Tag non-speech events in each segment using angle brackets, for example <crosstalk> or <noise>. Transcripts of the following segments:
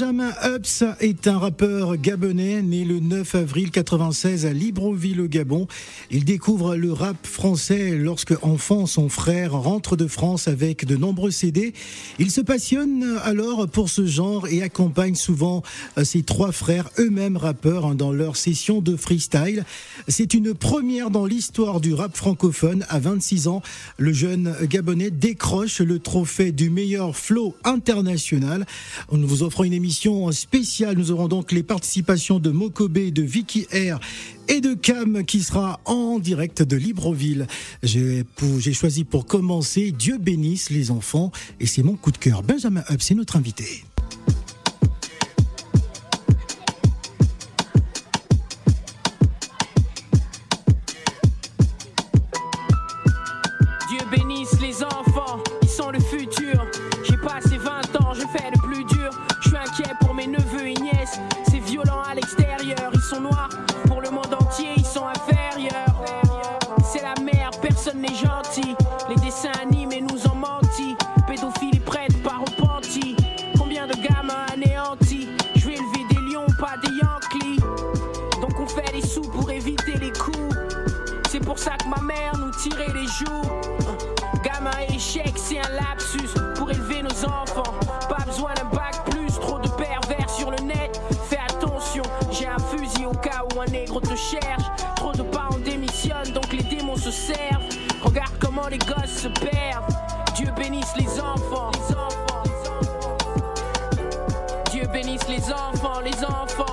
Benjamin Hups est un rappeur gabonais né le 9 avril 96 à Libreville au Gabon. Il découvre le rap français lorsque enfant son frère rentre de France avec de nombreux CD. Il se passionne alors pour ce genre et accompagne souvent euh, ses trois frères eux-mêmes rappeurs hein, dans leurs sessions de freestyle. C'est une première dans l'histoire du rap francophone. À 26 ans, le jeune gabonais décroche le trophée du meilleur flow international. On vous une émission spéciale. Nous aurons donc les participations de Mokobe, de Vicky Air et de Cam qui sera en direct de Libreville. J'ai choisi pour commencer Dieu bénisse les enfants et c'est mon coup de cœur. Benjamin Hub, c'est notre invité. Les joues. Gamin échec, c'est un lapsus pour élever nos enfants. Pas besoin d'un bac plus, trop de pervers sur le net. Fais attention, j'ai un fusil au cas où un nègre te cherche. Trop de parents démissionnent, donc les démons se servent. Regarde comment les gosses se perdent. Dieu bénisse. Les enfants, les enfants. Dieu bénisse les enfants, les enfants.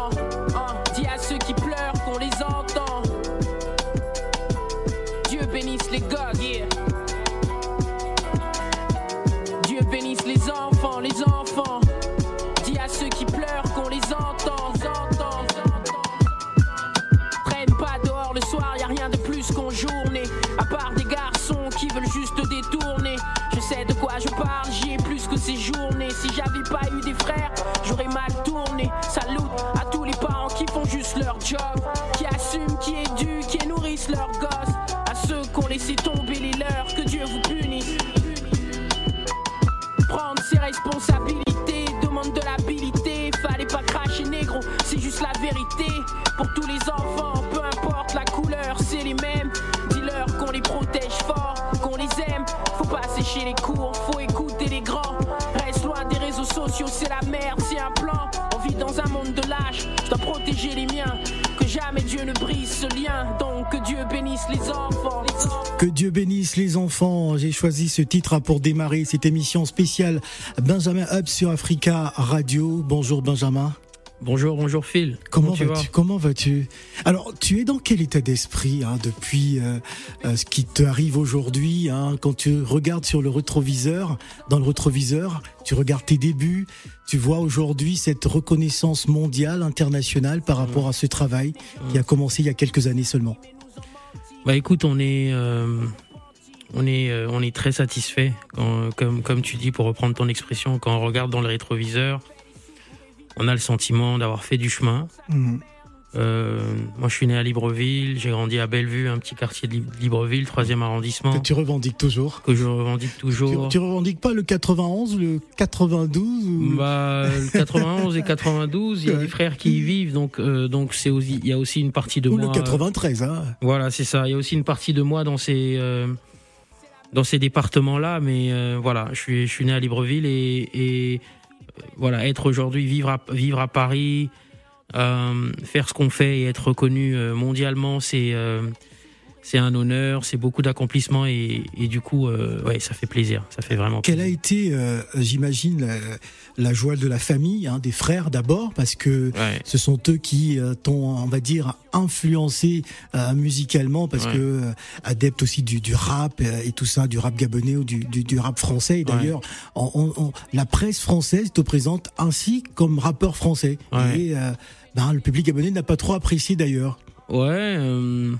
Dieu bénisse les enfants. J'ai choisi ce titre hein, pour démarrer cette émission spéciale Benjamin Hub sur Africa Radio. Bonjour Benjamin. Bonjour, bonjour Phil. Comment, tu vas vas-tu Comment vas-tu Alors, tu es dans quel état d'esprit hein, depuis euh, euh, ce qui te arrive aujourd'hui hein, Quand tu regardes sur le rétroviseur, dans le rétroviseur, tu regardes tes débuts, tu vois aujourd'hui cette reconnaissance mondiale, internationale par rapport à ce travail qui a commencé il y a quelques années seulement. Bah écoute, on est, euh, euh, très satisfait. Comme tu dis, pour reprendre ton expression, quand on regarde dans le rétroviseur, on a le sentiment d'avoir fait du chemin. Mhm. Euh, moi, je suis né à Libreville, j'ai grandi à Bellevue, un petit quartier de Lib- Libreville, troisième arrondissement, Que tu revendiques toujours. que je revendique Tu, toujours. tu revendiques pas le 91, le 92 ou... Bah, le 91 et 92, il y a des frères qui y vivent, donc euh, donc c'est aussi, il y a aussi une partie de ou moi. le 93 hein Voilà, c'est ça. Il y a aussi une partie de moi dans ces euh, dans ces départements-là, mais euh, voilà, je suis je suis né à Libreville et, et euh, voilà, être aujourd'hui vivre à vivre à Paris, euh, faire ce qu'on fait et être reconnu euh, mondialement, c'est euh, c'est un honneur, c'est beaucoup d'accomplissements et, et du coup, euh, ouais, ça fait plaisir, ça fait vraiment Quelle a plaisir. été, euh, j'imagine, la, la joie de la famille, hein, des frères d'abord, parce que Ouais. ce sont eux qui euh, t'ont, on va dire, influencé euh, musicalement, parce Ouais. que euh, adepte aussi du, du rap euh, et tout ça, du rap gabonais ou du, du, du rap français. Et d'ailleurs, on- on- on- la presse française te présente ainsi comme rappeur français. Ouais. Et euh, ben, le public gabonais n'a pas trop apprécié d'ailleurs. Ouais. euh,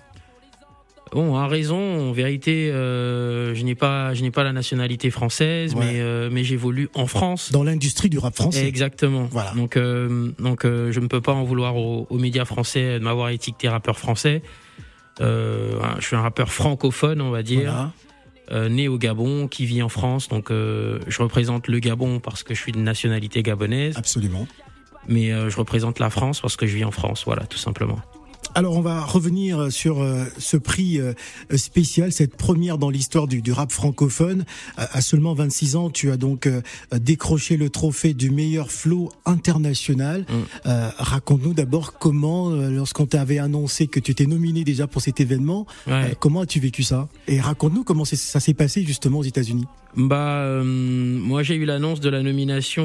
Bon, à raison. En vérité, euh, je n'ai pas, je n'ai pas la nationalité française, Ouais. mais euh, mais j'évolue en France. Dans l'industrie du rap français. Exactement. Voilà. Donc euh, donc je ne peux pas en vouloir aux, aux médias français de m'avoir étiqueté rappeur français. Euh, je suis un rappeur francophone, on va dire. Voilà. né au Gabon, qui vit en France. Donc, je représente le Gabon parce que je suis de nationalité gabonaise. Absolument. Mais je représente la France parce que je vis en France. Voilà, tout simplement. Alors on va revenir sur euh, ce prix euh, spécial, cette première dans l'histoire du, rap francophone. À, seulement 26 ans, tu as donc euh, décroché le trophée du meilleur flow international. Mm. Raconte-nous d'abord comment, lorsqu'on t'avait annoncé que tu étais nominé déjà pour cet événement, comment as-tu vécu ça? Et raconte-nous comment ça s'est passé justement aux États-Unis. Bah, moi j'ai eu l'annonce de la nomination.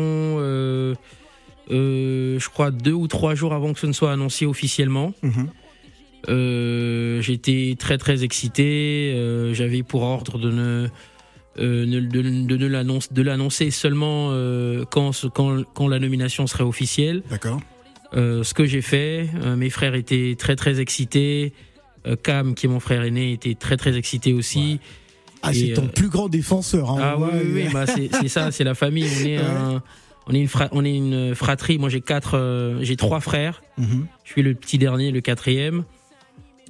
Je crois deux ou trois jours avant que ce ne soit annoncé officiellement. Mm-hmm. Euh, j'étais très très excité. Euh, j'avais pour ordre de ne euh, de, de, l'annoncer, de l'annoncer seulement quand, quand, quand la nomination serait officielle. D'accord. ce que j'ai fait, mes frères étaient très très excités. Cam, qui est mon frère aîné, était très très excité aussi. Ah, c'est ton plus grand défenseur. Hein, ah oui, oui, bah, c'est ça, c'est la famille. On est <laughs> on est une, on est une fratrie. Moi, j'ai quatre, j'ai trois frères. Mhm. Je suis le petit dernier, le quatrième.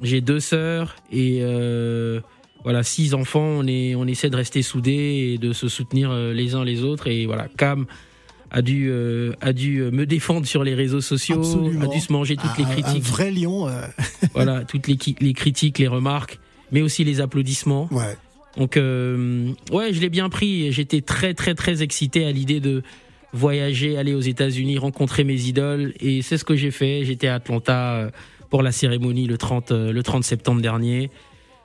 J'ai deux sœurs et euh, voilà six enfants. On est, on essaie de rester soudés et de se soutenir euh, les uns les autres. Et voilà, Cam a dû, euh, a dû me défendre sur les réseaux sociaux, a dû se manger toutes les critiques. Un vrai lion. <laughs> voilà, toutes les, les critiques, les remarques, mais aussi les applaudissements. Ouais. Donc ouais, je l'ai bien pris. J'étais très très très excité à l'idée de voyager, aller aux États-Unis, rencontrer mes idoles. Et c'est ce que j'ai fait. J'étais à Atlanta pour la cérémonie le 30, euh, le 30 septembre dernier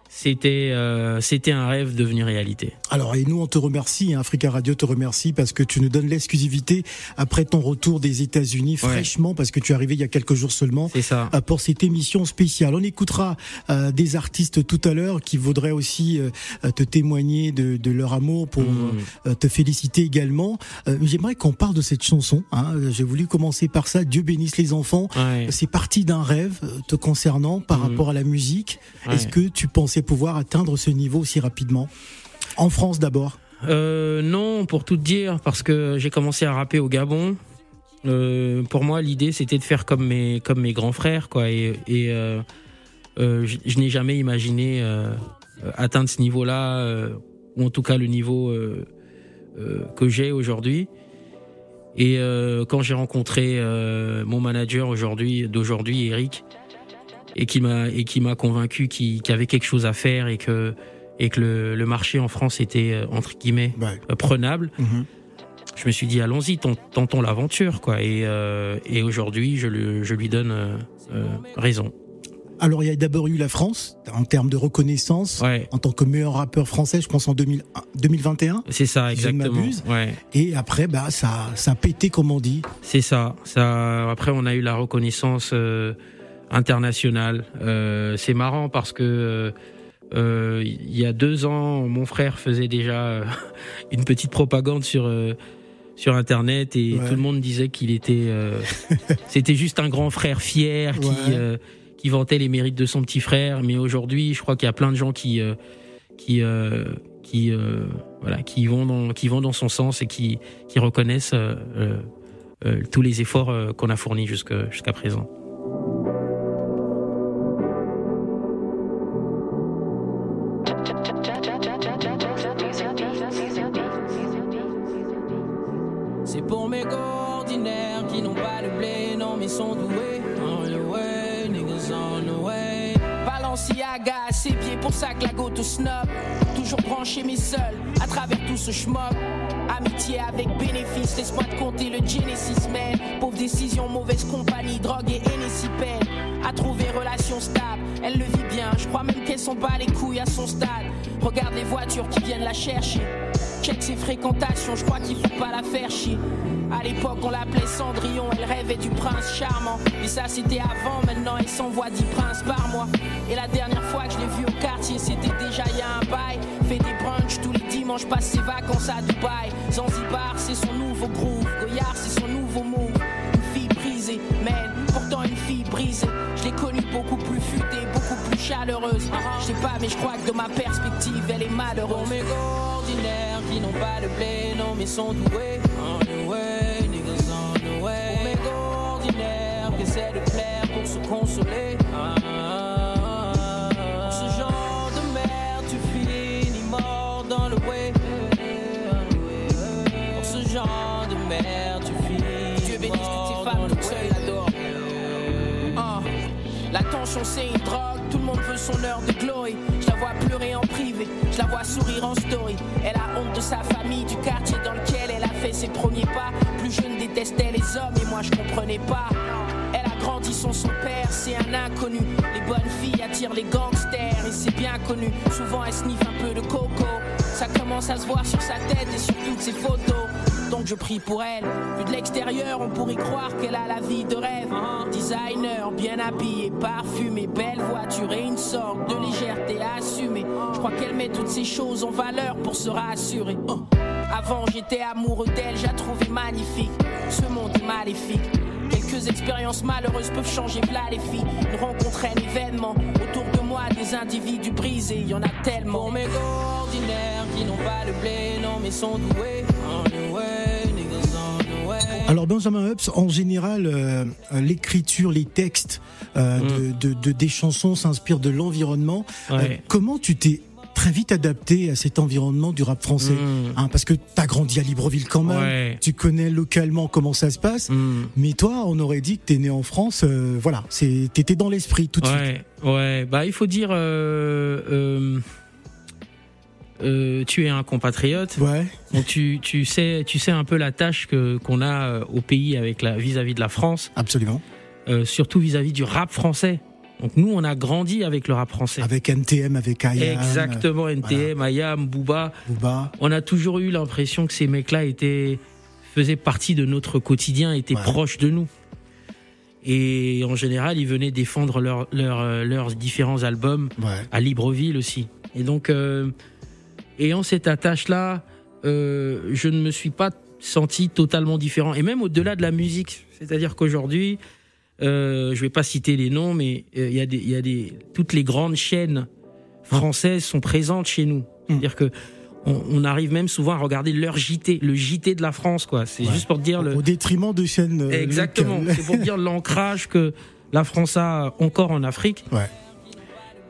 c'était euh, c'était un rêve devenu réalité. Alors et nous on te remercie, hein, Africa Radio te remercie parce que tu nous donnes l'exclusivité après ton retour des États-Unis fraîchement parce que tu es arrivé il y a quelques jours seulement. C'est ça. Euh, pour cette émission spéciale. On écoutera euh, des artistes tout à l'heure qui voudraient aussi te témoigner de, de, leur amour pour mm. te féliciter également. J'aimerais qu'on parle de cette chanson. Hein. J'ai voulu commencer par ça. Dieu bénisse les enfants. C'est parti d'un rêve te concernant par mm. rapport à la musique. Est-ce que tu pensais pouvoir atteindre ce niveau aussi rapidement En France d'abord euh, Non, pour tout dire, parce que j'ai commencé à rapper au Gabon. Euh, pour moi, l'idée c'était de faire comme mes, comme mes grands frères, quoi. Et, euh, je, n'ai jamais imaginé atteindre ce niveau-là, ou en tout cas le niveau que j'ai aujourd'hui. Et quand j'ai rencontré mon manager aujourd'hui, d'aujourd'hui, Eric, et qui m'a et qui m'a convaincu qu'il y avait quelque chose à faire et que et que le, le marché en France était euh, entre guillemets euh, prenable. Mhm. Je me suis dit allons-y, tentons l'aventure quoi. Et, euh, et aujourd'hui, je, lui, je lui donne euh, raison. Alors il y a d'abord eu la France en termes de reconnaissance en tant que meilleur rappeur français, je pense en 2000, 2021. C'est ça exactement. ouais. Et après bah ça ça a pété comme on dit. C'est ça. Ça après on a eu la reconnaissance international. Euh, c'est marrant parce que euh, il y a deux ans, mon frère faisait déjà <laughs> une petite propagande sur sur internet et tout le monde disait qu'il était <laughs> c'était juste un grand frère fier qui qui vantait les mérites de son petit frère. Mais aujourd'hui, je crois qu'il y a plein de gens qui qui qui voilà qui vont dans qui vont dans son sens et qui qui reconnaissent tous les efforts qu'on a fournis jusqu'à présent. Sac, la go to snob. Toujours branché mais seul, à travers tout ce schmock. Amitié avec bénéfice, laisse-moi te compter le Genesis man. Pauvre décision, mauvaise compagnie, drogue et peine. À trouver relation stable, elle le vit bien. Je crois même qu'elle s'en bat les couilles à son stade. Regarde les voitures qui viennent la chercher. Check ses fréquentations, je crois qu'il faut pas la faire chier. À l'époque, on l'appelait Cendrillon, elle rêvait du prince charmant. Mais ça, c'était avant, maintenant, elle s'envoie 10 princes par mois. Et la dernière fois que je l'ai vue au quartier, c'était déjà y a un bail. Fait des brunchs tous les dimanches, passe ses vacances à Dubaï. Zanzibar, c'est son nouveau groove. Goyard, c'est son nouveau move. Une fille brisée, man, pourtant une fille brisée. Je l'ai connue beaucoup plus futée, chaleureuse. Je sais pas, mais je crois que de ma perspective, elle est malheureuse. mes ordinaires qui n'ont pas de blé, non, mais sont doués. de plaire pour se consoler. ce genre de merde, tu finis mort passion c'est une drogue, tout le monde veut son heure de glory. Je la vois pleurer en privé, je la vois sourire en story. Elle a honte de sa famille, du quartier dans lequel elle a fait ses premiers pas. Plus jeune détestait les hommes et moi je comprenais pas. Elle a grandi sans son père, c'est un inconnu. Les bonnes filles attirent les gangsters et c'est bien connu. Souvent elle sniffe un peu de coco. Ça commence à se voir sur sa tête et sur toutes ses photos. Donc je prie pour elle. Vu de l'extérieur, on pourrait croire qu'elle a la vie de rêve. Designer, bien habillé, parfumé, belle voiture et une sorte de légèreté assumée. Je crois qu'elle met toutes ces choses en valeur pour se rassurer. Avant j'étais amoureux d'elle, j'ai trouvé magnifique. Ce monde est maléfique. Quelques expériences malheureuses peuvent changer plat les filles. Une rencontre, un événement. Autour de moi, des individus brisés, y en a tellement. Pour mes ordinaires qui n'ont pas le blé, non mais sont doués. On Alors Benjamin Hups, en général, euh, l'écriture, les textes euh, de, de- de- des chansons s'inspirent de l'environnement. Ouais. Euh, comment tu t'es très vite adapté à cet environnement du rap français Mm. Hein, Parce que tu as grandi à Libreville quand même, Ouais. tu connais localement comment ça se passe. Hmm. Mais toi, on aurait dit que t'es né en France, euh, voilà, c'est t'étais dans l'esprit tout de suite. Ouais, ouais. Bah, il faut dire, euh, euh, euh, tu es un compatriote. Ouais, Donc tu, tu sais, tu sais un peu la tâche que qu'on a euh, au pays avec la vis-à-vis de la France, absolument. euh, surtout vis-à-vis du rap français. Donc nous, on a grandi avec le rap français. Avec NTM, avec Ayam, Exactement, NTM, Ayam, Booba. Booba. On a toujours eu l'impression que ces mecs-là étaient faisaient partie de notre quotidien, étaient Ouais. proches de nous. Et en général, ils venaient défendre leurs leurs euh, leurs différents albums Ouais. à Libreville aussi. Et donc, euh, ayant cette attache-là, euh, je ne me suis pas senti totalement différent. Et même au-delà de la musique. C'est-à-dire qu'aujourd'hui, euh, je vais pas citer les noms, mais euh, il y a des, il y a des, toutes les grandes chaînes françaises sont présentes chez nous. C'est-à-dire que on, on arrive même souvent à regarder leur JT, le JT de la France, quoi. C'est Ouais. juste pour te dire le, Au détriment de chaînes. euh, exactement. C'est pour dire l'ancrage que la France a encore en Afrique. Ouais.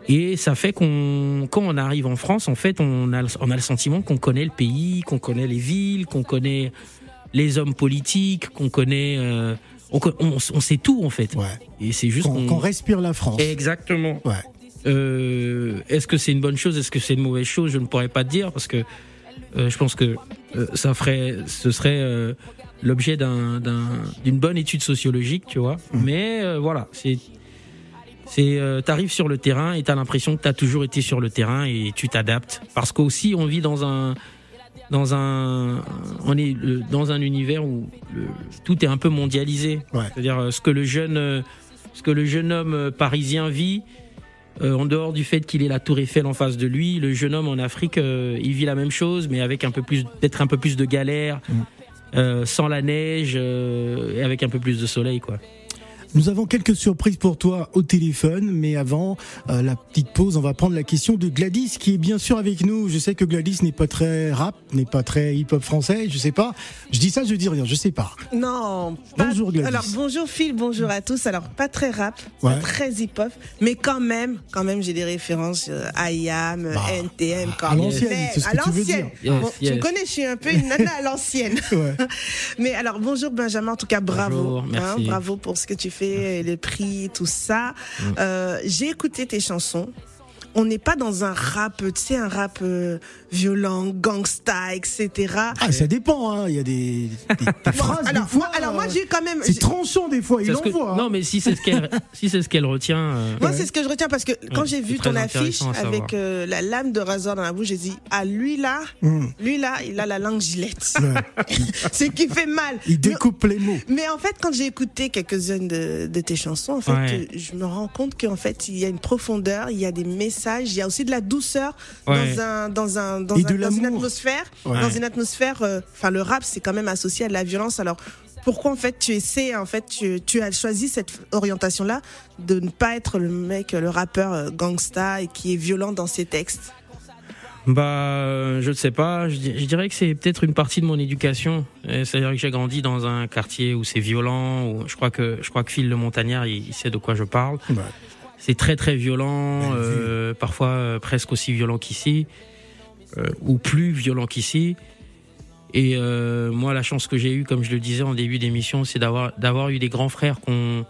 Et ça fait qu'on, quand on arrive en France, en fait, on a, le- on a le sentiment qu'on connaît le pays, qu'on connaît les villes, qu'on connaît les hommes politiques, qu'on connaît, euh, on, on, on sait tout en fait. Ouais. Et c'est juste Qu'on respire la France. Exactement. Ouais. Euh, est-ce que c'est une bonne chose Est-ce que c'est une mauvaise chose Je ne pourrais pas te dire parce que euh, je pense que euh, ça ferait, ce serait euh, l'objet d'un, d'un- d'une bonne étude sociologique, tu vois. Mais euh, voilà, c'est, c'est, euh, t'arrives sur le terrain et t'as l'impression que t'as toujours été sur le terrain et tu t'adaptes parce qu'aussi on vit dans un dans un on est euh, dans un univers où le- tout est un peu mondialisé. Ouais. C'est-à-dire euh, ce que le jeune euh, ce que le jeune homme parisien vit euh, en dehors du fait qu'il ait la Tour Eiffel en face de lui, le jeune homme en Afrique, euh, il vit la même chose, mais avec un peu plus, peut-être un peu plus de galère, Mm. euh, sans la neige, euh, et avec un peu plus de soleil, quoi. Nous avons quelques surprises pour toi au téléphone, mais avant euh, la petite pause, on va prendre la question de Gladys, qui est bien sûr avec nous. Je sais que Gladys n'est pas très rap, n'est pas très hip-hop français, je sais pas. Je dis ça, je dis rien, je sais pas. Non. pas- Bonjour, Gladys. Alors bonjour Phil, bonjour à tous. Alors pas très rap, pas très hip-hop, mais quand même, quand même j'ai des références euh, IAM, euh, Bah, NTM, quand à même. l'ancienne, Mais c'est ce à que tu veux l'ancienne. dire. Yes, Bon, Tu me connais, je suis un peu une nana à l'ancienne. <laughs> Ouais. Mais alors bonjour Benjamin, en tout cas bravo, Bonjour, merci. bravo pour ce que tu fais, les prix, tout ça. Mm. Euh, j'ai écouté tes chansons. On n'est pas dans un rap, tu sais, un rap euh, violent, gangsta, etc. Ah, ça dépend, hein. Il y a des, des- des <laughs> phrases. alors, des fois, moi, alors moi euh, j'ai quand même. C'est tranchant des fois, il que- envoie. hein. Non, mais si c'est ce qu'elle, si c'est ce qu'elle retient. euh, Moi, c'est ce que je retiens parce que quand Ouais, j'ai vu ton affiche avec euh, la lame de rasoir dans la bouche, j'ai dit ah lui là, Hum, lui là, il a la langue gilette. ouais. <laughs> C'est qui fait mal. Il Mais, découpe les mots. mais en fait, quand j'ai écouté quelques-unes de, de tes chansons, en fait, Ouais. je me rends compte qu'en fait, il y a une profondeur, il y a des messages, il y a aussi de la douceur Ouais. dans un dans un dans, Et un- de dans une atmosphère, Ouais. dans une atmosphère. euh, Enfin, le rap, c'est quand même associé à de la violence. Alors pourquoi en fait tu essaies en fait tu, tu as choisi cette orientation là de ne pas être le mec le rappeur euh, gangsta et qui est violent dans ses textes? Bah, euh, je ne sais pas. Je, di- je dirais que c'est peut-être une partie de mon éducation. C'est-à-dire que j'ai grandi dans un quartier où c'est violent. Où je crois que je crois que Phil le Montagnard, il, il sait de quoi je parle. Ouais. C'est très très violent, vue. euh, parfois euh, presque aussi violent qu'ici, euh, ou plus violent qu'ici. Et euh, moi, la chance que j'ai eue, comme je le disais en début d'émission, c'est d'avoir d'avoir eu des grands frères qu'on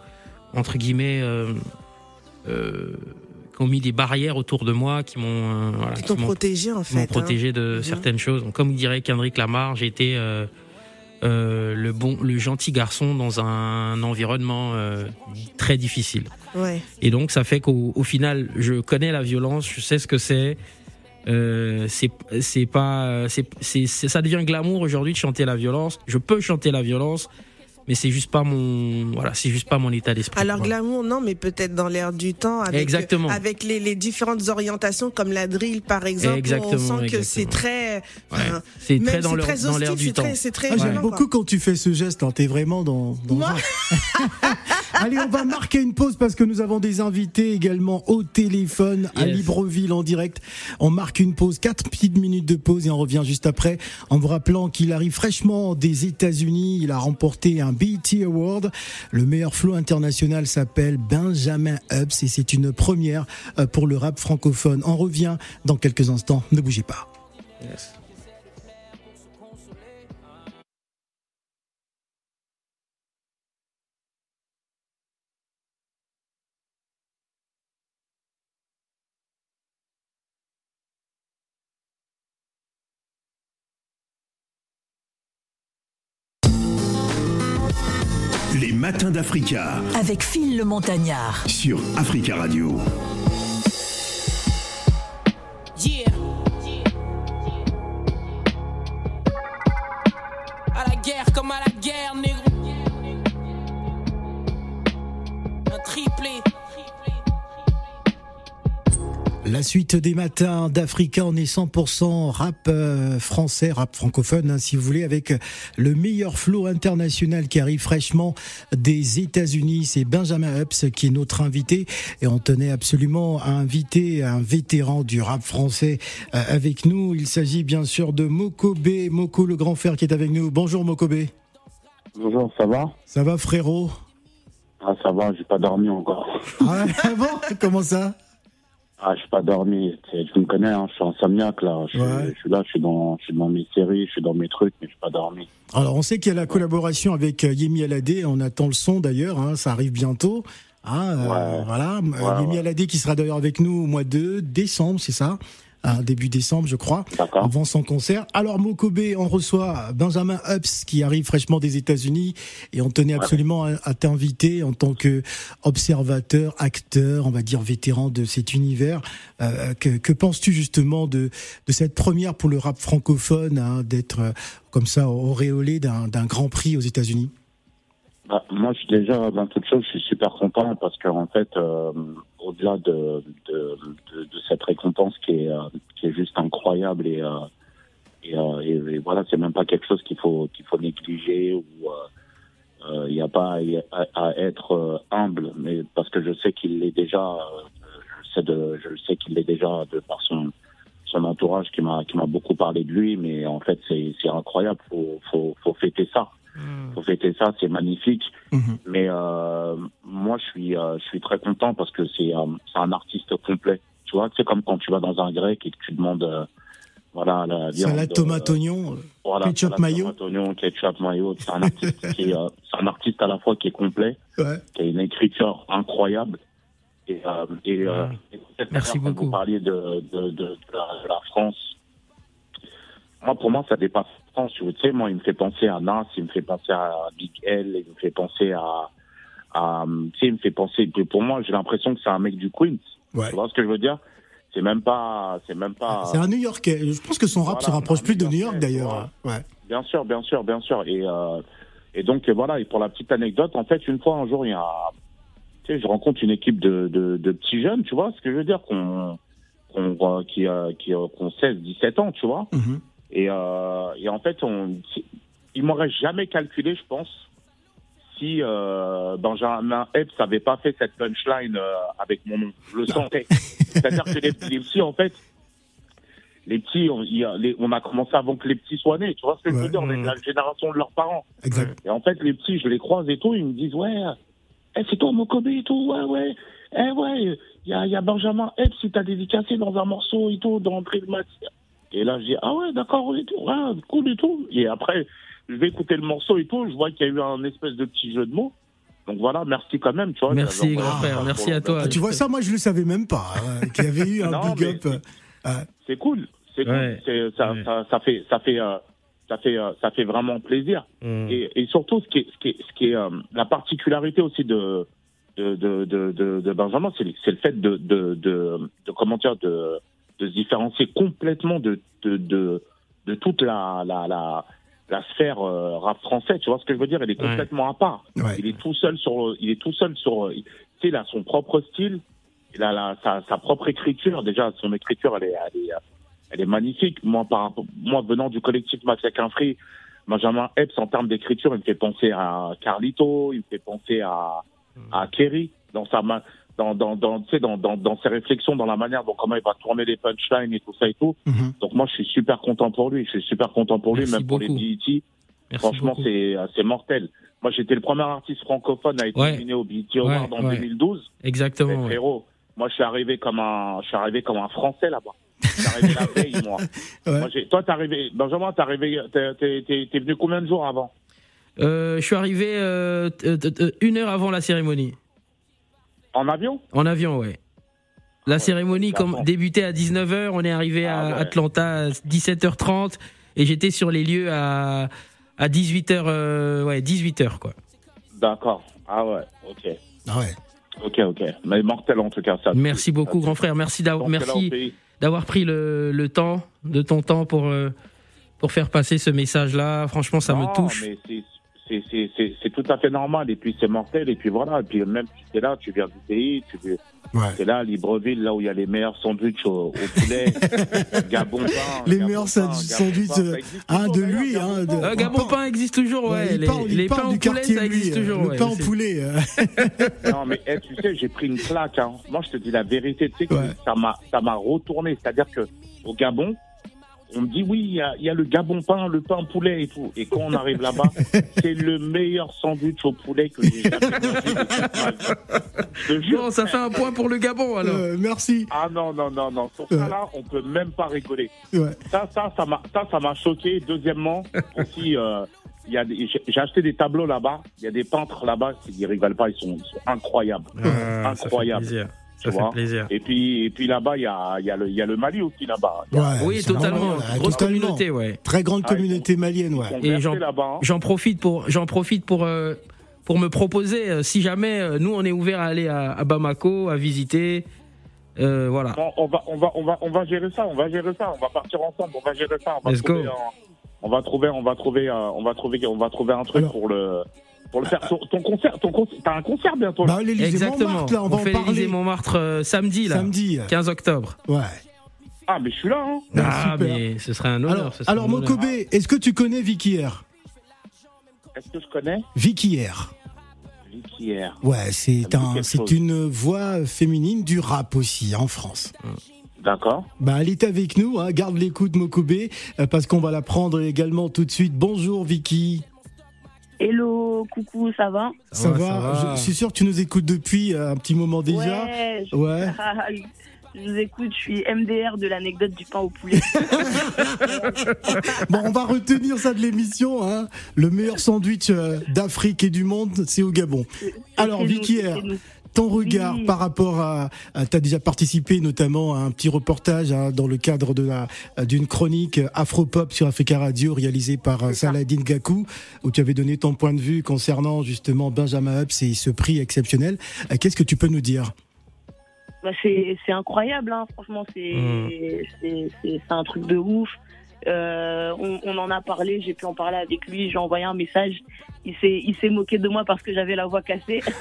entre guillemets euh, qui ont mis des barrières autour de moi, qui m'ont voilà, qui t'ont protégé en fait, m'ont protégé de Mhm. certaines choses. Donc, comme dirait Kendrick Lamar, j'ai été euh, euh, le bon, le gentil garçon dans un environnement euh, très difficile. Ouais. Et donc, ça fait qu'au au final, je connais la violence, je sais ce que c'est. Euh, c'est c'est pas c'est c'est c'est- ça devient glamour aujourd'hui de chanter la violence. Je peux chanter la violence, mais c'est juste pas mon voilà, c'est juste pas mon état d'esprit. Alors Voilà. glamour, non, mais peut-être dans l'air du temps, avec, Exactement. avec les, les différentes orientations comme la drill par exemple, où Exactement, on sent que c'est très, Ouais. enfin, C'est très dans très dans l'air hostile, du c'est temps. très- C'est très, Ah, J'aime beaucoup quand tu fais ce geste, hein, t'es vraiment dans, dans Moi. <laughs> Allez, on va marquer une pause parce que nous avons des invités également au téléphone à Yes. Libreville en direct. On marque une pause, quatre petites minutes de pause et on revient juste après en vous rappelant qu'il arrive fraîchement des États-Unis. Il a remporté un BET Award. Le meilleur flow international s'appelle Benjamin Hubs et c'est une première euh, pour le rap francophone. On revient dans quelques instants. Ne bougez pas. Les matins d'Africa avec Phil le Montagnard. sur Africa Radio. Yeah. À la guerre comme à la guerre, négro. La suite des matins d'Africa, on est 100% rap euh, français, rap francophone, hein, si vous voulez, avec le meilleur flow international qui arrive fraîchement des États-Unis. C'est Benjamin Hups qui est notre invité et on tenait absolument à inviter un vétéran du rap français euh, avec nous. Il s'agit bien sûr de Mokobe, Moko le grand frère qui est avec nous. Bonjour Mokobe. Bonjour, ça va? Ça va frérot? Ah, ça va, j'ai pas dormi encore. Ah <laughs> bon? Comment ça? Ah, j'ai pas dormi. Tu me connais, hein, je suis insomniaque là. Je, suis- Ouais. je suis là, je suis dans, je suis dans mes séries, je suis dans mes trucs, mais j'ai pas dormi. Alors, on sait qu'il y a la collaboration avec euh, Yemi Alade. On attend le son d'ailleurs. hein, ça arrive bientôt. Ah, euh, Ouais. Voilà. Euh, Ouais, Yemi. Alade qui sera d'ailleurs avec nous au mois de décembre, c'est ça? Ah, Début décembre, je crois. Avant son concert. Alors, Mokobe, on reçoit Benjamin Hups qui arrive fraîchement des États-Unis et on tenait absolument à, à t'inviter en tant que observateur, acteur, on va dire vétéran de cet univers. Euh, que que penses-tu justement de, de cette première pour le rap francophone, hein, d'être euh, comme ça auréolé d'un d'un grand prix aux États-Unis? Bah, moi, je déjà dans toute chose, je suis super content parce qu'en fait, euh, au-delà de, de, de, de cette récompense qui est, euh, qui est juste incroyable et, euh, et, euh, et- et voilà, c'est même pas quelque chose qu'il faut qu'il faut négliger ou il n'y a pas à, à être euh, humble, mais parce que je sais qu'il l'est déjà, euh, je sais de, je sais qu'il l'est déjà de par son son entourage qui m'a qui m'a beaucoup parlé de lui, mais en fait c'est c'est incroyable, faut faut faut fêter ça faut fêter ça, c'est magnifique. Mhm. Mais euh, moi, je suis, euh, je suis très content parce que c'est euh, c'est un artiste complet. Tu vois, c'est comme quand tu vas dans un grec et que tu demandes, euh, voilà, la viande. Salade euh, tomate oignon. euh, voilà, ketchup, salade, mayo. tomate, oignon, ketchup, mayo. C'est un artiste qui est, euh, c'est un artiste à la fois qui est complet, Ouais. qui a une écriture incroyable. Et, euh, et, euh, et peut-être Merci beaucoup. Vous parliez de, de, de, de la, de la France. Moi, pour moi, ça dépasse Tu sais, moi, il me fait penser à Nas, il me fait penser à Big L, il me fait penser à, à tu sais, il me fait penser. Pour moi, j'ai l'impression que c'est un mec du Queens. Ouais. Tu vois ce que je veux dire? C'est même pas, c'est même pas. C'est un New Yorkais. Je pense que son rap Voilà, se rapproche plus de New York d'ailleurs. Ouais. Bien sûr, bien sûr, bien sûr. Et, euh, et donc, euh, voilà, et pour la petite anecdote, en fait, une fois, un jour, il y a. Tu sais, je rencontre une équipe de, de, de petits jeunes, tu vois, ce que je veux dire, qu'on, qu'on, euh, qui, euh, qui, euh, qu'on 16, 17 ans, tu vois. Mhm. Et, euh, et en fait, on, il m'aurait jamais calculé, je pense, si euh, Benjamin Epps n'avait pas fait cette punchline euh, avec mon nom. Je le sentais. C'est-à-dire que les, les petits, en fait, les petits, on, y a- les- on a commencé avant que les petits soient nés. Tu vois ce que je Ouais. veux dire? On est de la génération de leurs parents. Exact. Et en fait, les petits, je les croise et tout, ils me disent ouais, eh, c'est toi Mokobe et tout, ouais ouais, eh ouais, il y a, il y a Benjamin Epps, il t'a dédicacé dans un morceau et tout, dans Prismat. Et là, je dis ah ouais, d'accord et tout, ouais, cool et tout. Et après, je vais écouter le morceau et tout, je vois qu'il y a eu un espèce de petit jeu de mots. Donc voilà, merci quand même, tu vois. Merci, grand frère, merci à toi. Ah, tu vois ça, moi je le savais même pas, hein, qu'il y avait eu un <laughs> Non, big up. euh, C'est cool, c'est cool. Ouais. Ça, Ouais. ça, ça fait, ça fait, euh, ça fait, euh, ça fait vraiment plaisir. Mm. Et, et surtout, ce qui est, ce qui est, ce qui est la particularité aussi de de, de, de, de, de Benjamin, c'est c'est le fait de, de, de, de comment dire, de, de se différencier complètement de, de, de, de toute la, la, la, la sphère euh, rap français. Tu vois ce que je veux dire? Il est Ouais. complètement à part. ouais. Il est tout seul sur, il est tout seul sur, tu sais, il a son propre style, il a la, sa, sa propre écriture. Déjà, son écriture, elle est, elle est, elle est magnifique. Moi, par rapport, moi, venant du collectif Macaquin Free, Benjamin Epps, en termes d'écriture, il me fait penser à Carlito, il me fait penser à, à Kerry dans sa main, dans, dans, dans, tu sais, dans, dans, dans ses réflexions, dans la manière dont comment il va tourner les punchlines et tout ça et tout. Mhm. Donc moi, je suis super content pour lui. Je suis super content pour lui, Merci même pour les BET. Merci Franchement, c'est euh, c'est mortel. Moi, j'étais le premier artiste francophone à être Ouais. nominé au BET Award Ouais, en ouais. 2012. Mais Exactement. frérot, moi, je suis arrivé comme un, je suis arrivé comme un Français là-bas. Arrivé la veille, moi. <laughs> Moi, toi, t'es arrivé, Benjamin, t'es arrivé, t'es- t'es t'es- t'es venu combien de jours avant? Euh, je suis arrivé euh, une heure avant la cérémonie. En avion En avion, ouais. La Ouais, cérémonie comme débutait à 19h, on est arrivé à Ah ouais. Atlanta à 17h30 et j'étais sur les lieux à à 18h euh, ouais, 18h quoi. D'accord. Ah ouais. Ok. Ah ouais. Ok, ok. Mais mortel en tout cas. Ça. Merci beaucoup grand frère, merci d'avoir merci d'avoir pris le, le temps de ton temps pour euh, pour faire passer ce message là. Franchement, ça Non, me touche. mais c'est- tout à fait normal. Et puis c'est mortel. Et puis voilà. Et puis même tu es là, tu viens du pays, tu es Ouais. là, à Libreville, là où il y a les meilleurs sandwichs au, au poulet, <laughs> Gabon pain. Les Gabon meilleurs sandwichs, ah, de lui, Gabon hein, de- pain. Euh, Gabon pain existe toujours, ouais. les parle, les pains au poulet, ça existe toujours. Le ouais, pain au poulet. euh. <laughs> Non, mais eh, tu sais, j'ai pris une claque. Hein. Moi, je te dis la vérité. Tu sais que Ouais. ça m'a, ça m'a retourné. C'est-à-dire que au Gabon, on me dit oui, il y a, il y a le Gabon pain, le pain poulet et tout. Et quand on arrive là-bas, <laughs> c'est le meilleur sandwich au poulet que j'ai jamais mangé de toute ma vie. Je te jure. Bon, ça fait un point pour le Gabon alors. Euh, merci. Ah non, non, non, non. Sur ça, là, on peut même pas rigoler. Ouais. Ça, ça, ça m'a, ça, ça m'a choqué. Deuxièmement, aussi, euh, il y a des- j'ai acheté des tableaux là-bas. Il y a des peintres là-bas qui rigolent pas. Ils sont, ils sont incroyables. Ah, Incroyable. Ça fait plaisir. Et puis, et puis là-bas, il y a, il y, a y a le Mali aussi là-bas. Ouais, Oui, totalement. normal, ouais, Grosse totalement. communauté, ouais. Très grande Ah, communauté malienne, Ils ouais. Et j'en- hein. J'en profite pour, j'en profite pour, euh, pour me proposer, euh, si jamais euh, nous on est ouvert à aller à, à Bamako, à visiter, euh, voilà. Bon, on va, on va, on va, on va gérer ça. On va gérer ça. On va partir ensemble. On va gérer ça. On va Let's trouver. go. un- on va trouver, on va trouver, euh, on va trouver, on va trouver un truc Alors- pour le, pour le faire. Ton, ton concert, ton concert, t'as un concert bientôt. là. Bah, l'Élysée Exactement. Montmartre, là, on, va fait en parler. l'Élysée Montmartre euh, samedi là, Samedi. 15 octobre. Ouais. Ah, mais je suis là. Hein. Ah, super. mais ce serait un honneur. Alors, alors un honneur. Mokobé, est-ce que tu connais Vicky R Est-ce que je connais? Vicky R. Vicky R. Ouais, c'est un, c'est chose. une voix féminine du rap aussi en France. D'accord. Bah, elle est avec nous, hein, garde l'écoute Mokobé, euh, parce qu'on va la prendre également tout de suite. Bonjour Vicky. Hello, coucou, ça va Ça, va, va, ça va. Je suis sûr que tu nous écoutes depuis euh, un petit moment déjà. Ouais, je... Ouais. <laughs> je vous écoute, je suis MDR de l'anecdote du pain au poulet. <laughs> Bon, on va retenir ça de l'émission. Hein. Le meilleur sandwich euh, d'Afrique et du monde, c'est au Gabon. Alors, Vicky R, nous. Ton regard Oui. par rapport à, tu as déjà participé notamment à un petit reportage hein, dans le cadre de la d'une chronique Afropop sur Africa Radio réalisée par euh. Saladin Gakou où tu avais donné ton point de vue concernant justement Benjamin Hubs et ce prix exceptionnel. Euh, Qu'est-ce que tu peux nous dire? Bah, c'est c'est incroyable, hein. franchement, c'est Mm. c'est- c'est- c'est un truc de ouf. Euh, on, on en a parlé, j'ai pu en parler avec lui, j'ai envoyé un message. Il s'est il s'est moqué de moi parce que j'avais la voix cassée. <laughs>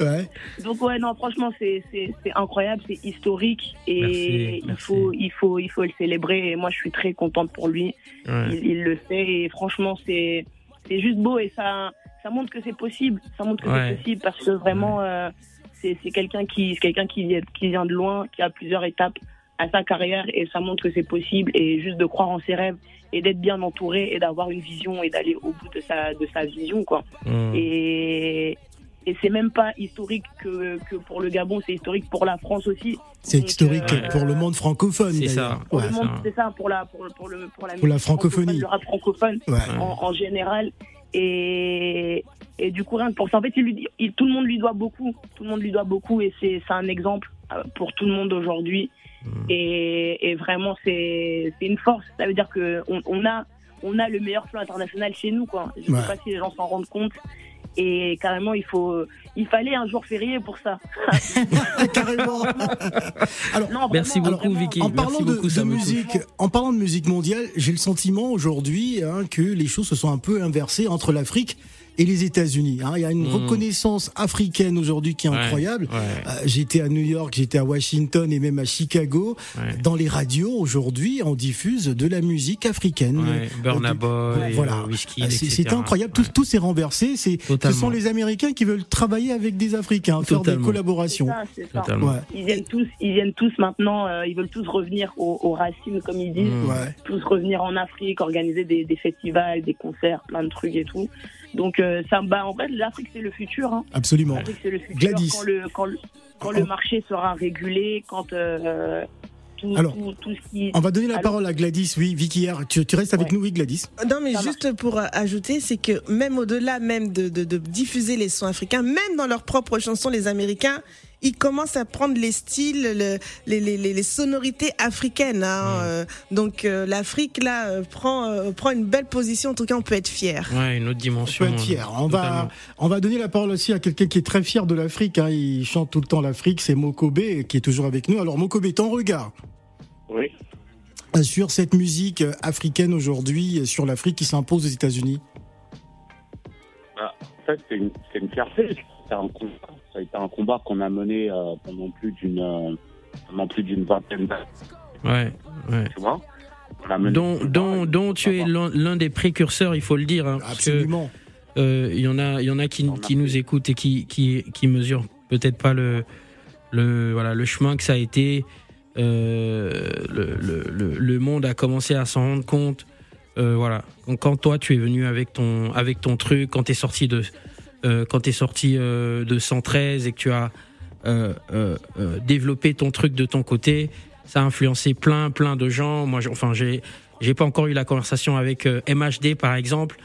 Ouais. Donc ouais, non, franchement, c'est c'est c'est incroyable, c'est historique et Merci, il merci. faut il faut il faut le célébrer. Et moi, je suis très contente pour lui. Ouais. il, il le sait et franchement c'est c'est juste beau et ça ça montre que c'est possible ça montre que Ouais. c'est possible parce que vraiment euh, c'est c'est quelqu'un qui c'est quelqu'un qui vient- qui vient de loin qui a plusieurs étapes à sa carrière et ça montre que c'est possible et juste de croire en ses rêves et d'être bien entouré et d'avoir une vision et d'aller au bout de sa de sa vision quoi Mm. et et c'est même pas historique que, que pour le Gabon, c'est historique pour la France aussi. C'est historique euh, pour le monde francophone. C'est ça. Pour Ouais. le monde, c'est ça, pour la, pour, pour le, pour la, Pour la musique francophonie. francophone, le rap francophone Ouais. en, en général. Et, et du coup, rien que pour ça, en fait, il lui, il- tout le monde lui doit beaucoup. Tout le monde lui doit beaucoup et c'est c'est un exemple euh, pour tout le monde aujourd'hui. Et, et vraiment, c'est une force. Ça veut dire que on, on a on a le meilleur flow international chez nous, quoi. Je Ouais. sais pas si les gens s'en rendent compte. Et carrément, il faut, il fallait un jour férié pour ça. <laughs> <laughs> Carrément. Alors, Non, Merci beaucoup. Vicky. En Merci parlant de, beaucoup, de musique, en parlant de musique mondiale, j'ai le sentiment aujourd'hui hein, que les choses se sont un peu inversées entre l'Afrique et les États-Unis. hein. Il y a une Mhm. reconnaissance africaine aujourd'hui qui est Ouais, incroyable. ouais. Euh, j'étais à New York, j'étais à Washington et même à Chicago. Ouais. Dans les radios aujourd'hui, on diffuse de la musique africaine. Ouais, Burna Euh, du- Boy, voilà. euh, c'est- incroyable. Tout, Ouais. tout s'est renversé. C'est, ce sont les Américains qui veulent travailler avec des Africains, faire des collaborations. Ça, ça. Ils viennent tous, ils viennent tous maintenant. euh, ils veulent tous revenir aux, aux racines, comme ils disent. Mm. Ouais. Tous revenir en Afrique, organiser des, des festivals, des concerts, plein de trucs et tout. Donc euh, ça, bah, en fait, l'Afrique c'est le futur. Hein. Absolument. L'Afrique c'est le futur. Gladys. Quand le quand le, quand le marché sera régulé, quand euh, tout, Alors, tout, tout ce qui On va donner la Allô parole à Gladys. Oui, Vicky. Tu, tu restes avec Ouais. nous, oui, Gladys. Non, mais Ça juste pour euh, ajouter, c'est que même au-delà même de, de, de diffuser les sons africains, même dans leurs propres chansons, les Américains, ils commencent à prendre les styles, le- les, les, les, les sonorités africaines. Hein, euh, donc euh, l'Afrique là euh, prend euh, prend une belle position. En tout cas, on peut être fier. Ouais, une autre On dimension. peut être fier. On Totalement. va, on va donner la parole aussi à quelqu'un qui est très fier de l'Afrique. hein. Il chante tout le temps l'Afrique. C'est Mokobe qui est toujours avec nous. Alors Mokobe, ton regard Oui. sur cette musique africaine aujourd'hui, sur l'Afrique qui s'impose aux États-Unis. Bah, en fait, c'est une, une fierté. Un combat. Ça a été un combat qu'on a mené euh, pendant plus d'une euh, pendant plus d'une vingtaine d'années, Ouais, ouais. tu vois? On a mené Dont, dont, dont tu es l'un des précurseurs, il faut le dire. hein, parce que, Absolument. euh, Il y en a, il y en a qui, nous écoutent et qui, qui, qui mesurent peut-être pas le, le, voilà, le chemin que ça a été. Euh, le, le, le, le monde a commencé à s'en rendre compte. Euh, voilà. Quand, quand toi tu es venu avec ton, avec ton truc, quand t'es sorti de, euh, quand t'es sorti euh, de 113 et que tu as euh, euh, euh, développé ton truc de ton côté, ça a influencé plein, plein de gens. Moi, j'ai- enfin, j'ai, j'ai pas encore eu la conversation avec euh, MHD par exemple,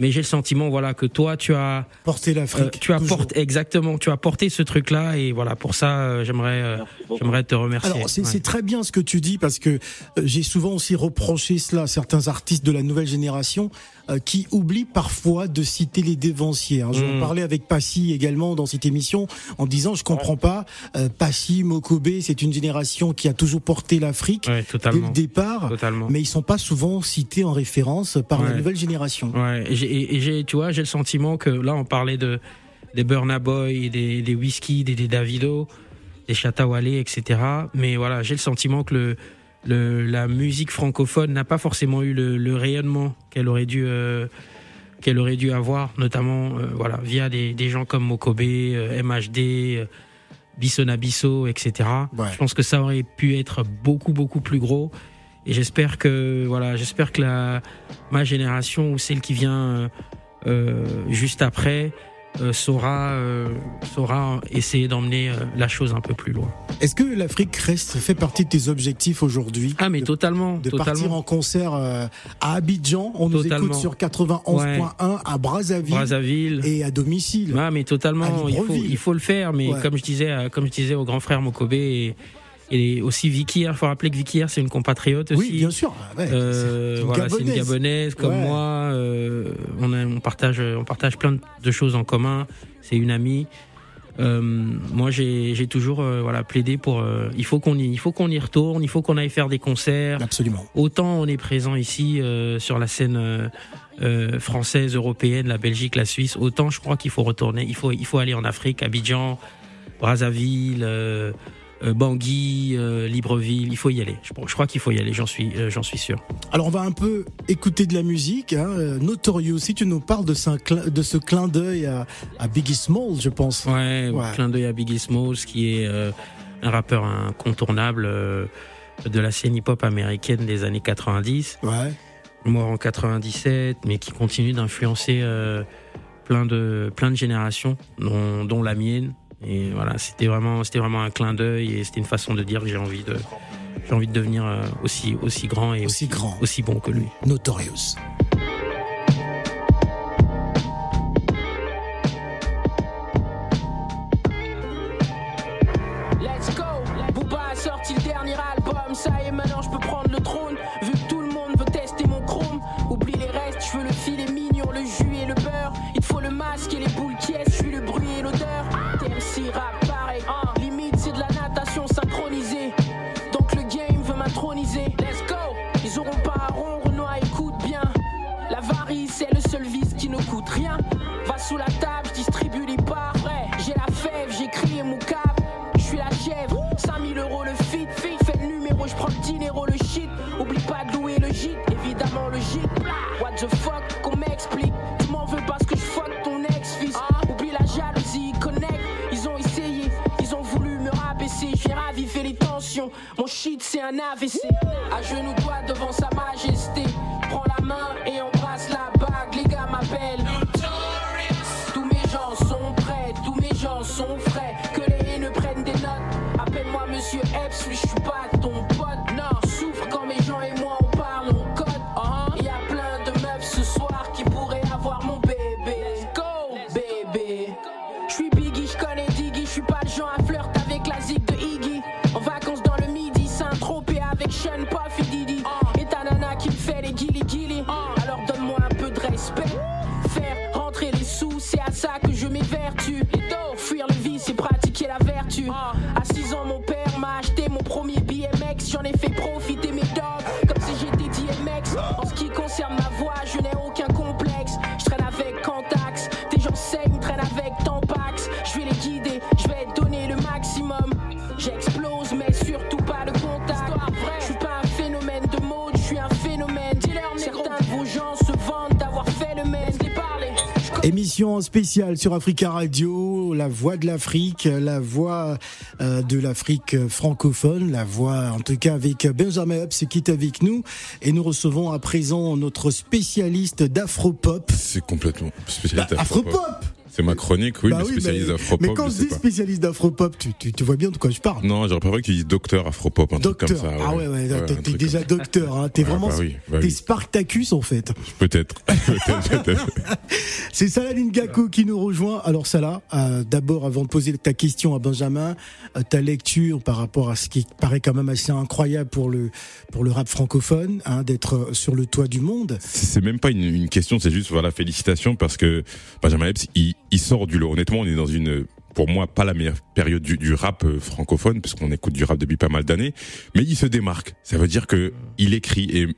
mais j'ai le sentiment, voilà, que toi, tu as, Porter l'Afrique. euh, tu as porté, exactement, tu as porté ce truc-là et voilà, pour ça, euh, j'aimerais, euh, j'aimerais te remercier. Alors c'est Ouais. c'est très bien ce que tu dis parce que euh, j'ai souvent aussi reproché cela à certains artistes de la nouvelle génération qui oublient parfois de citer les dévanciers. hein. Je Mm. en parlais avec Passy également dans cette émission en disant je comprends pas euh, Passy, Mokobe, c'est une génération qui a toujours porté l'Afrique Ouais, dès le départ, Totalement. mais ils sont pas souvent cités en référence par la Ouais. nouvelle génération. Ouais, et j'ai, et- et j'ai, tu vois, j'ai le sentiment que là, on parlait de des Burna Boy, des, des Whisky, des, des Davido, des Chatawale, etc. Mais voilà, j'ai le sentiment que le, le, la musique francophone n'a pas forcément eu le, le rayonnement qu'elle aurait dû, euh, qu'elle aurait dû avoir, notamment, euh, voilà, via des, des gens comme Mokobe, euh, MHD, euh, Bissona Bisso, etc. Ouais. Je pense que ça aurait pu être beaucoup, beaucoup plus gros. Et j'espère que, voilà, j'espère que la, ma génération ou celle qui vient euh, euh, juste après saura, euh, saura essayer d'emmener euh, la chose un peu plus loin. Est-ce que l'Afrique reste fait partie de tes objectifs aujourd'hui? Ah mais de, totalement, de totalement. partir en concert euh, à Abidjan, on nous Totalement. écoute sur 91.1 à Brazzaville, Brazzaville. et à domicile. Ah mais totalement, il faut, Libreville. il faut le faire. Mais Ouais. comme je disais, euh, comme je disais au grand frère Mokobe et, et aussi Vicky, il faut rappeler que Vicky, c'est une compatriote aussi. Oui, bien sûr. Ah ouais, Euh, c'est une voilà, c'est une Gabonaise. comme Ouais. moi. euh, on, a- on partage, on partage plein de choses en commun. C'est une amie. Euh, moi, j'ai toujours euh, voilà plaidé pour. euh, il faut qu'on y, il faut qu'on y retourne. Il faut qu'on aille faire des concerts. Absolument. Autant on est présent ici euh, sur la scène euh, euh, française, européenne, la Belgique, la Suisse. Autant je crois qu'il faut retourner. Il faut, il faut aller en Afrique, Abidjan, Brazzaville. Euh, Bangui, euh, Libreville, il faut y aller. Je, je crois qu'il faut y aller, j'en suis, euh, j'en suis sûr. Alors on va un peu écouter de la musique. Hein. Notorious, si tu nous parles de ce, cl- de ce clin d'œil à, à Biggie Smalls, je pense. Ouais, Ouais. clin d'œil à Biggie Smalls, qui est euh, un rappeur incontournable euh, de la scène hip-hop américaine des années 90, Ouais. mort en 97, mais qui continue d'influencer euh, plein de plein de générations, dont, dont la mienne. Et voilà, c'était vraiment c'était vraiment un clin d'œil et c'était une façon de dire que j'ai envie de j'ai envie de devenir euh, aussi aussi grand et Aussi grand. aussi bon que lui. Notorious. Sous la table, je distribue les parts. J'ai la fève, j'ai crié mon cap. Je suis la chèvre, 5000 euros le fit. Fais le numéro, je prends le dinero, le shit. Oublie pas de louer le gîte, évidemment le gîte. What the fuck, qu'on m'explique? Tu m'en veux parce que je fuck ton ex-fils. Oublie la jalousie, connect. Ils ont essayé, ils ont voulu me rabaisser. Je viens raviver les tensions. Mon shit, c'est un AVC. À genoux, toi Émission spéciale sur Africa Radio, la voix de l'Afrique, la voix euh, de l'Afrique francophone, la voix en tout cas avec Benjamin Epps qui est avec nous et nous recevons à présent notre spécialiste d'afropop. C'est complètement spécialiste Bah, d'afropop. Afropop C'est ma chronique, oui, Bah oui, spécialiste mais- d'afropop. Mais quand je dis pas. spécialiste d'afropop, tu, tu, tu vois bien de quoi je parle. Non, j'aurais préféré qu'ils disent docteur afropop, un truc Docteur. comme ça. ah ouais, ouais, un t'es truc comme déjà docteur, hein. t'es Ouais, vraiment bah oui, bah t'es. Spartacus en fait. Peut-être. Peut-être, <laughs> peut-être. C'est Salah Ngako qui nous rejoint. Alors Salah, euh, d'abord avant de poser ta question à Benjamin, euh, ta lecture par rapport à ce qui paraît quand même assez incroyable pour le pour le rap francophone, hein, d'être euh, sur le toit du monde. C'est c'est même pas une, une question, c'est juste voilà félicitations parce que Benjamin Epps il, il sort du lot. Honnêtement, on est dans une pour moi pas la meilleure période du, rap euh, francophone parce qu'on écoute du rap depuis pas mal d'années, mais il se démarque. Ça veut dire que il écrit et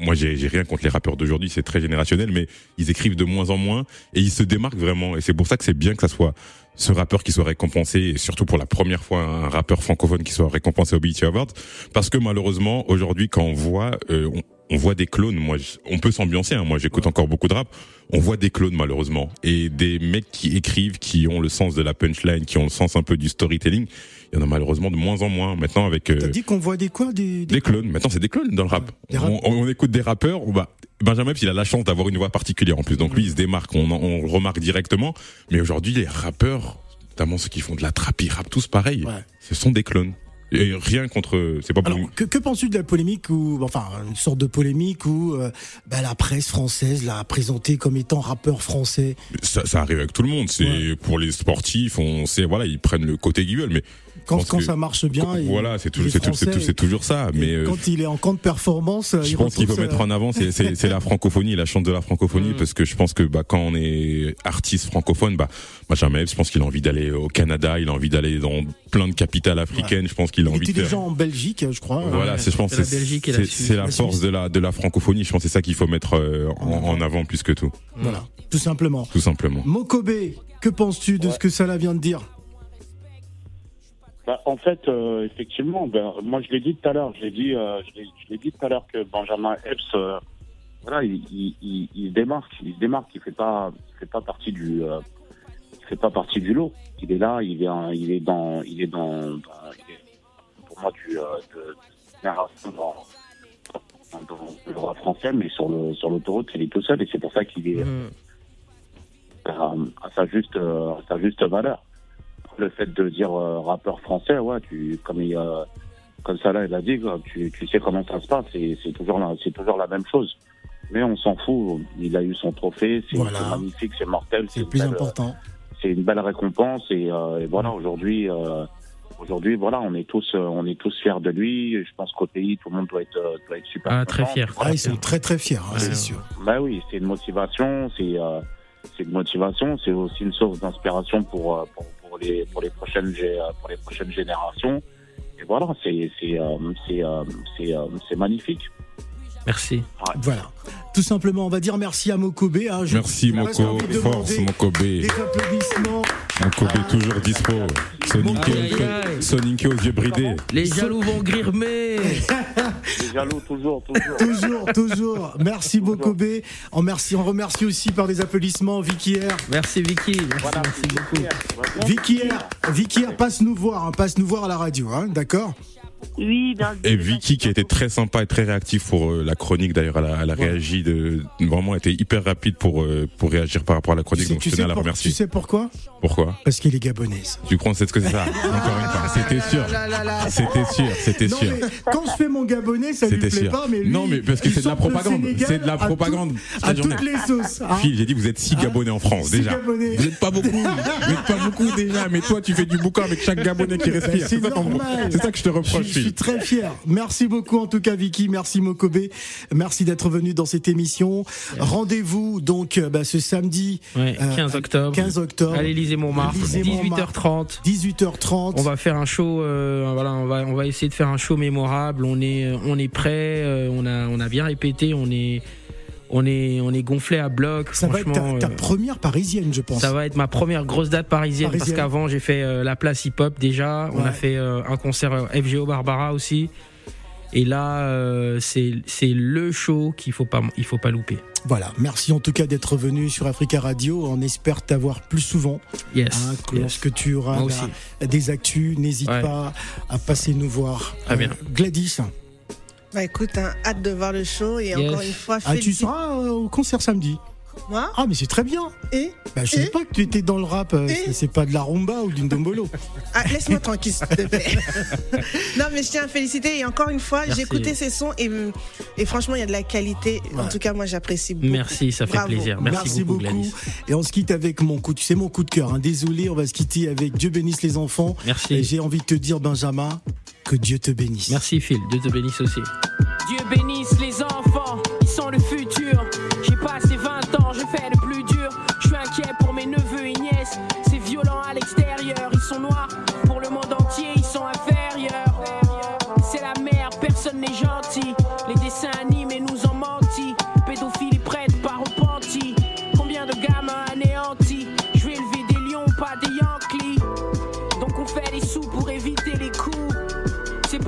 moi j'ai rien contre les rappeurs d'aujourd'hui, c'est très générationnel, mais ils écrivent de moins en moins et ils se démarquent vraiment. Et c'est pour ça que c'est bien que ça soit ce rappeur qui soit récompensé, et surtout pour la première fois un rappeur francophone qui soit récompensé au BET Awards, parce que malheureusement aujourd'hui quand on voit euh, on voit des clones, moi je- on peut s'ambiancer, hein, moi j'écoute encore beaucoup de rap, on voit des clones malheureusement et des mecs qui écrivent, qui ont le sens de la punchline, qui ont le sens un peu du storytelling, il y en a malheureusement de moins en moins maintenant avec euh, T'as dit qu'on voit des quoi? Des, des- des clones. Maintenant, c'est des clones dans le rap. On, on écoute des rappeurs. on va- Benjamin il a la chance d'avoir une voix particulière en plus. Donc lui, il se démarque. On, on le remarque directement. Mais aujourd'hui, les rappeurs, notamment ceux qui font de la trap, ils rappent tous pareil. Ouais. Ce sont des clones. Et rien contre. C'est pas pour. Alors, que, que penses-tu de la polémique ou enfin une sorte de polémique où euh, bah, la presse française l'a présenté comme étant rappeur français? Ça, ça arrive avec tout le monde. C'est Ouais. pour les sportifs. On sait, voilà, ils prennent le côté qu'ils veulent. Mais quand, quand ça marche bien et- voilà, c'est il toujours, c'est toujours ça. Mais euh, quand il est en camp de performance, je il pense qu'il faut mettre en avant c'est c'est c'est la francophonie la chance de la francophonie Mm. parce que je pense que bah quand on est artiste francophone bah Benjamin je pense qu'il a envie d'aller au Canada il a envie d'aller dans plein de capitales africaines je pense qu'il a Il envie était de déjà en Belgique, je crois. voilà Ouais, c'est je pense c'est la la force de la de la francophonie je pense que c'est ça qu'il faut mettre euh, en, en avant plus que tout Voilà, tout simplement. tout simplement Mokobe, que penses-tu de ce que Salah vient de dire? Bah, en fait, euh, effectivement, ben, moi je l'ai dit tout à l'heure, je l'ai dit, euh, je l'ai dit tout à l'heure que Benjamin Epps, euh, voilà, il, il, il, il se démarque, il se démarque, il fait pas, il fait pas partie du, il fait pas partie du lot. Il est là, il est, il est dans, il est dans, dans- il est, pour moi du, de, génération dans, dans, dans le droit français, mais sur le, sur l'autoroute, il est tout seul et c'est pour ça qu'il est Mm. à, à sa juste, à sa juste valeur. Le fait de dire euh, rappeur français, ouais, tu, comme il, euh, comme ça là, il a dit, quoi, tu, tu sais comment ça se passe, c'est c'est toujours la, c'est toujours la même chose. Mais on s'en fout. Il a eu son trophée, c'est Voilà. magnifique, c'est mortel, C'est plus belle- important. c'est une belle récompense et, euh, et voilà aujourd'hui euh, aujourd'hui voilà on est tous on est tous fiers de lui je pense qu'au pays tout le monde doit être doit être super Ah, très fier. Ah, ils sont très très fiers, hein, Ouais. c'est sûr. bah oui c'est une motivation c'est euh, c'est une motivation c'est aussi une source d'inspiration pour, pour pour les prochaines euh, pour les prochaines générations. Et voilà c'est euh, euh, magnifique Merci. Voilà, tout simplement, on va dire merci à Mokobe. hein. Je- Merci Moko, force Mokobe. Des applaudissements. Mokobe toujours dispo. Sonic. Sonic aux yeux bridés. Les jaloux vont grirmer. Les jaloux, toujours, toujours. <laughs> Toujours, toujours. Merci Mokobe. On, remercie, on remercie aussi par des applaudissements Vicky R. Merci Vicky. Merci, Voilà, merci c'est beaucoup. Vicky R, Vicky R, passe nous voir, hein, passe nous voir à la radio, hein, d'accord? Oui, bien Et Vicky qui a été très sympa et très réactif pour euh, la chronique d'ailleurs elle a, elle a Ouais. réagi de vraiment été hyper rapide pour euh, pour réagir par rapport à la tu chronique sais, donc tu je tenais sais à la pour- remercier tu sais pourquoi? Pourquoi? Parce qu'elle est gabonaise. tu crois c'est ce que c'est ça? <laughs> Encore une fois c'était sûr c'était sûr c'était Non, sûr mais quand je fais mon gabonais, ça lui C'était plaît sûr. pas, mais lui, Non, mais parce que c'est de la propagande. C'est de la à tout- propagande. À, toute toutes les sauces. hein. Phil j'ai dit vous êtes six Hein gabonais en France Six déjà Gabonais. vous êtes pas beaucoup <laughs> vous êtes pas beaucoup déjà mais toi tu fais du boucan avec chaque gabonais qui respire Ben, c'est c'est ça, que je te reproche je suis très fier. Merci beaucoup en tout cas Vicky, merci Mokobe, merci d'être venu dans cette émission. Rendez-vous donc euh, bah, ce samedi Ouais, Euh, 15 octobre. 15 octobre, À l'Élysée Montmartre. Élysée 18h30. 18h30. On va faire un show, euh, voilà, on va, on va essayer de faire un show mémorable. On est, euh, on est prêt, euh, on a, on a bien répété, on est, on est, on est gonflé à bloc. Ça va être ta, ta euh, première parisienne, je pense. ça va être ma première grosse date parisienne, parce Parisienne. qu'avant j'ai fait euh, la place hip hop déjà. On a fait euh, un concert FGO Barbara aussi. Et là, euh, c'est, le show qu'il faut pas, il faut pas louper. Voilà, merci en tout cas d'être venu sur Africa Radio. On espère t'avoir plus souvent. Yes. hein, que yes. Lorsque tu auras la- des actus, n'hésite Ouais. pas à passer nous voir. Très bien. Gladys, Bah écoute, hein, hâte de voir le show et Yes. encore une fois, ah, tu seras euh, au concert samedi. Moi Ah, mais c'est très bien. Et Bah, je Et sais pas que tu étais dans le rap. euh, Et c'est- pas de la rumba ou d'une dombolo. <laughs> Ah, laisse-moi tranquille, s'il te plaît. <laughs> non, mais je tiens à féliciter. Et encore une fois, j'ai écouté ces sons et, et franchement, il y a de la qualité. En tout cas, moi, j'apprécie beaucoup. Merci, ça fait Bravo. plaisir. Merci, beaucoup. Et on se quitte avec mon coup. Tu sais, mon coup de cœur. hein. Désolé, on va se quitter avec Dieu bénisse les enfants. Et Merci. j'ai envie de te dire, Benjamin, que Dieu te bénisse. Merci Phil, Dieu te bénisse aussi. Dieu bénisse les enfants,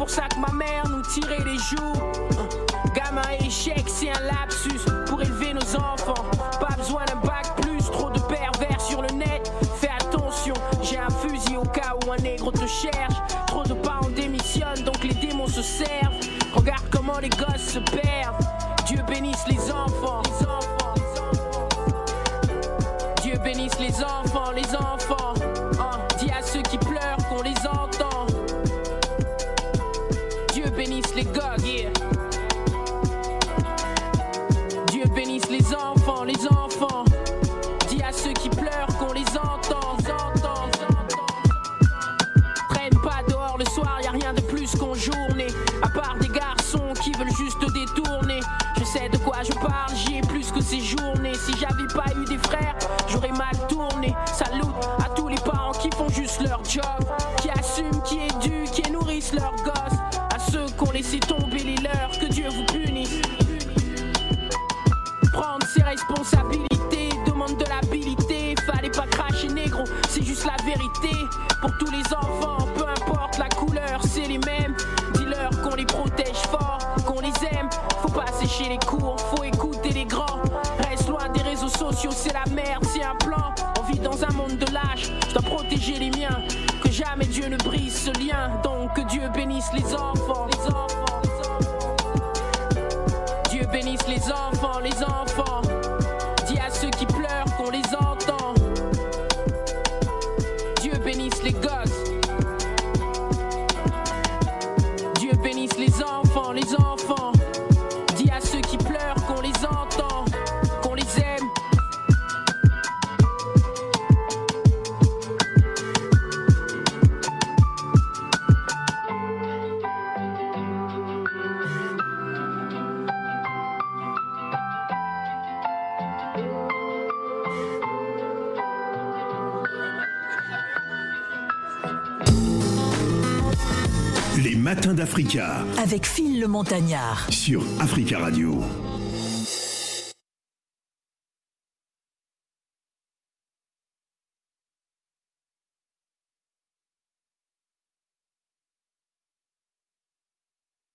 pour ça que ma mère nous tirait les joues. Gamin échec, c'est un lapsus pour élever nos enfants. Pas besoin d'un bac plus, trop de pervers sur le net. Fais attention, j'ai un fusil au cas où un nègre te cherche. Trop de parents démissionnent, donc les démons se servent. Regarde comment les gosses se perdent. Dieu bénisse les enfants. Les enfants, les enfants. Dieu bénisse les enfants, les enfants. Hein, dis à ceux qui Sur Africa Radio.